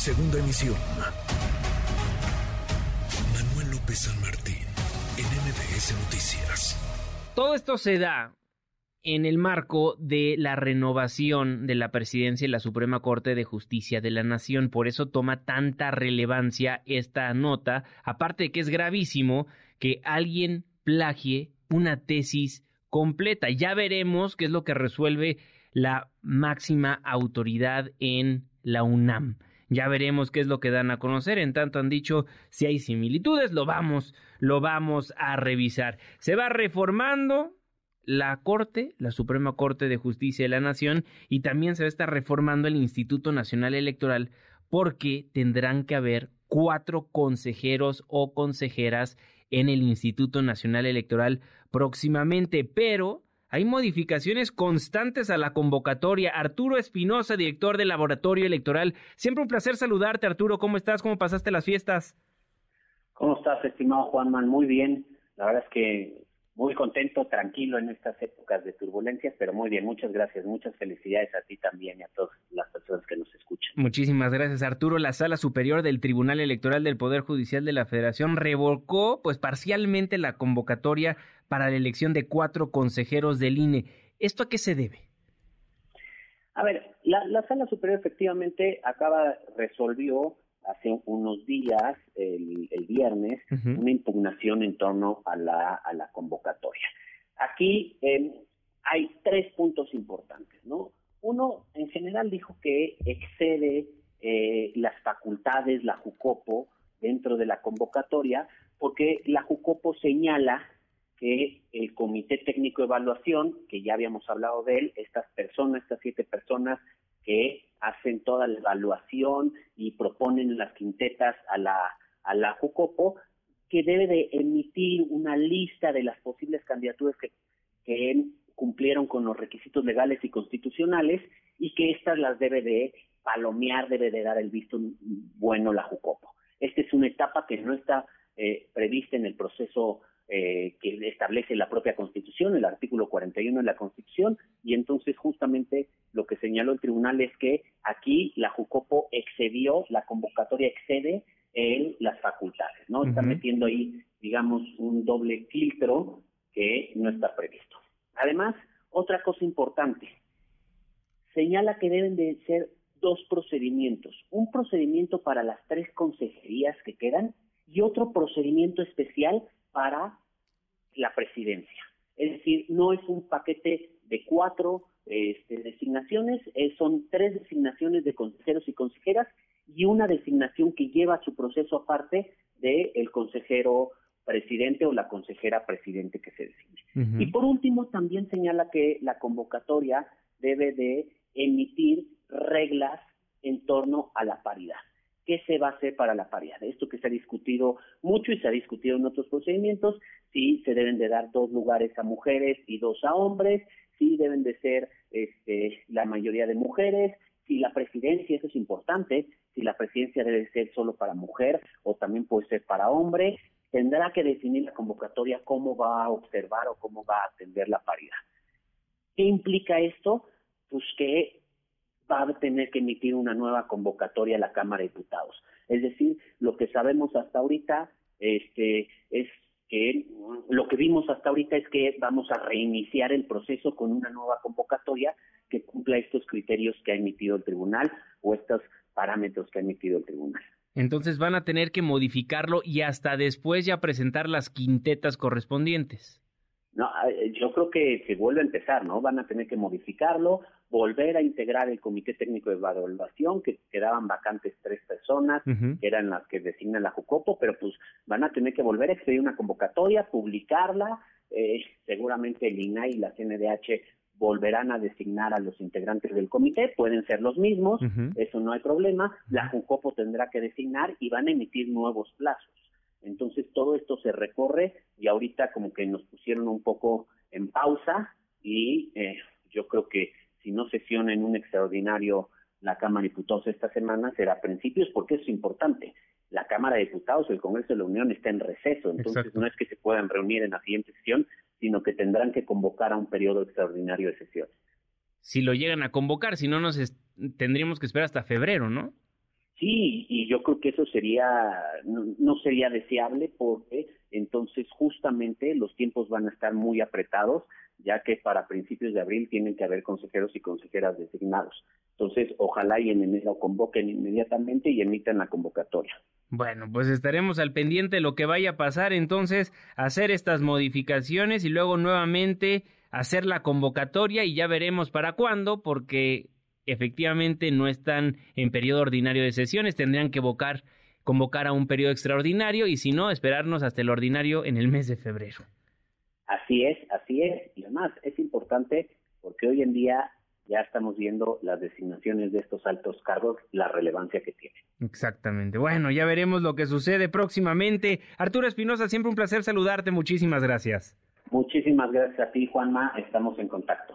Segunda emisión. Manuel López San Martín, en MBS Noticias. Todo esto se da en el marco de la renovación de la presidencia de la Suprema Corte de Justicia de la Nación. Por eso toma tanta relevancia esta nota, aparte de que es gravísimo que alguien plagie una tesis completa. Ya veremos qué es lo que resuelve la máxima autoridad en la UNAM. Ya veremos qué es lo que dan a conocer. En tanto han dicho si hay similitudes, lo vamos, lo vamos a revisar. Se va reformando la Corte, la Suprema Corte de Justicia de la Nación, y también se va a estar reformando el Instituto Nacional Electoral porque tendrán que haber cuatro consejeros o consejeras en el Instituto Nacional Electoral próximamente, pero hay modificaciones constantes a la convocatoria. Arturo Espinosa, director del Laboratorio Electoral. Siempre un placer saludarte, Arturo. ¿Cómo estás? ¿Cómo pasaste las fiestas? ¿Cómo estás, estimado Juanman? Muy bien. La verdad es que muy contento, tranquilo en estas épocas de turbulencias, pero muy bien, muchas gracias, muchas felicidades a ti también y a todas las personas que nos escuchan. Muchísimas gracias, Arturo. La Sala Superior del Tribunal Electoral del Poder Judicial de la Federación revocó, pues parcialmente, la convocatoria para la elección de cuatro consejeros del INE. ¿Esto a qué se debe? A ver, la, Sala Superior efectivamente acaba, resolvió hace unos días, el, viernes, una impugnación en torno a la, a la convocatoria. Aquí em, hay tres puntos importantes, ¿no? Uno, en general, dijo que excede eh, las facultades, la JUCOPO, dentro de la convocatoria, porque la JUCOPO señala que el Comité Técnico de Evaluación, que ya habíamos hablado de él, estas personas, estas siete personas que hacen toda la evaluación y proponen las quintetas a la, a la Jucopo, que debe de emitir una lista de las posibles candidaturas que, que cumplieron con los requisitos legales y constitucionales y que éstas las debe de palomear, debe de dar el visto bueno la Jucopo. Esta es una etapa que no está eh, prevista en el proceso eh, que establece la propia Constitución, el artículo 41 de la Constitución, y entonces justamente lo que señaló el tribunal es que aquí la Jucopo excedió, la convocatoria excede en las facultades, ¿no? Está metiendo ahí, digamos, un doble filtro que no está previsto. Además, otra cosa importante, señala que deben de ser dos procedimientos, un procedimiento para las tres consejerías que quedan y otro procedimiento especial para la presidencia. Es decir, no es un paquete de cuatro este, designaciones, eh, son tres designaciones de consejeros y consejeras y una designación que lleva su proceso aparte del el consejero presidente o la consejera presidente que se designe. Y por último, también señala que la convocatoria debe de emitir reglas en torno a la paridad qué se va a hacer para la paridad. Esto que se ha discutido mucho y se ha discutido en otros procedimientos, si se deben de dar dos lugares a mujeres y dos a hombres, si deben de ser este, la mayoría de mujeres, si la presidencia, eso es importante, si la presidencia debe ser solo para mujer o también puede ser para hombre, tendrá que definir la convocatoria cómo va a observar o cómo va a atender la paridad. ¿Qué implica esto? Pues que va a tener que emitir una nueva convocatoria a la Cámara de Diputados. Es decir, lo que sabemos hasta ahorita este, es que lo que vimos hasta ahorita es que vamos a reiniciar el proceso con una nueva convocatoria que cumpla estos criterios que ha emitido el tribunal o estos parámetros que ha emitido el tribunal. Entonces van a tener que modificarlo y hasta después ya presentar las quintetas correspondientes. No, eh, yo creo que se vuelve a empezar, ¿no? Van a tener que modificarlo, volver a integrar el Comité Técnico de Evaluación, que quedaban vacantes tres personas, que eran las que designa la Jucopo, pero pues van a tener que volver a expedir una convocatoria, publicarla, eh, seguramente el INAI y la CNDH volverán a designar a los integrantes del comité, pueden ser los mismos, eso no hay problema, la Jucopo tendrá que designar y van a emitir nuevos plazos. Entonces todo esto se recorre y ahorita como que nos pusieron un poco en pausa y eh, yo creo que si no sesiona en un extraordinario la Cámara de Diputados esta semana será a principios porque es importante. La Cámara de Diputados, el Congreso de la Unión está en receso, entonces no es que se puedan reunir en la siguiente sesión, sino que tendrán que convocar a un periodo extraordinario de sesiones. Si lo llegan a convocar, si no nos tendríamos que esperar hasta febrero, ¿no? Sí, y yo creo que eso sería, no, sería deseable porque entonces justamente los tiempos van a estar muy apretados, ya que para principios de abril tienen que haber consejeros y consejeras designados. Entonces, ojalá y en enero convoquen inmediatamente y emitan la convocatoria. Bueno, pues estaremos al pendiente de lo que vaya a pasar, entonces, hacer estas modificaciones y luego nuevamente hacer la convocatoria y ya veremos para cuándo, porque efectivamente no están en periodo ordinario de sesiones, tendrían que convocar a un periodo extraordinario y si no, esperarnos hasta el ordinario en el mes de febrero. Así es, así es. Y además es importante porque hoy en día ya estamos viendo las designaciones de estos altos cargos, la relevancia que tienen. Exactamente. Bueno, ya veremos lo que sucede próximamente. Arturo Espinosa, siempre un placer saludarte. Muchísimas gracias. Muchísimas gracias a ti, Juanma. Estamos en contacto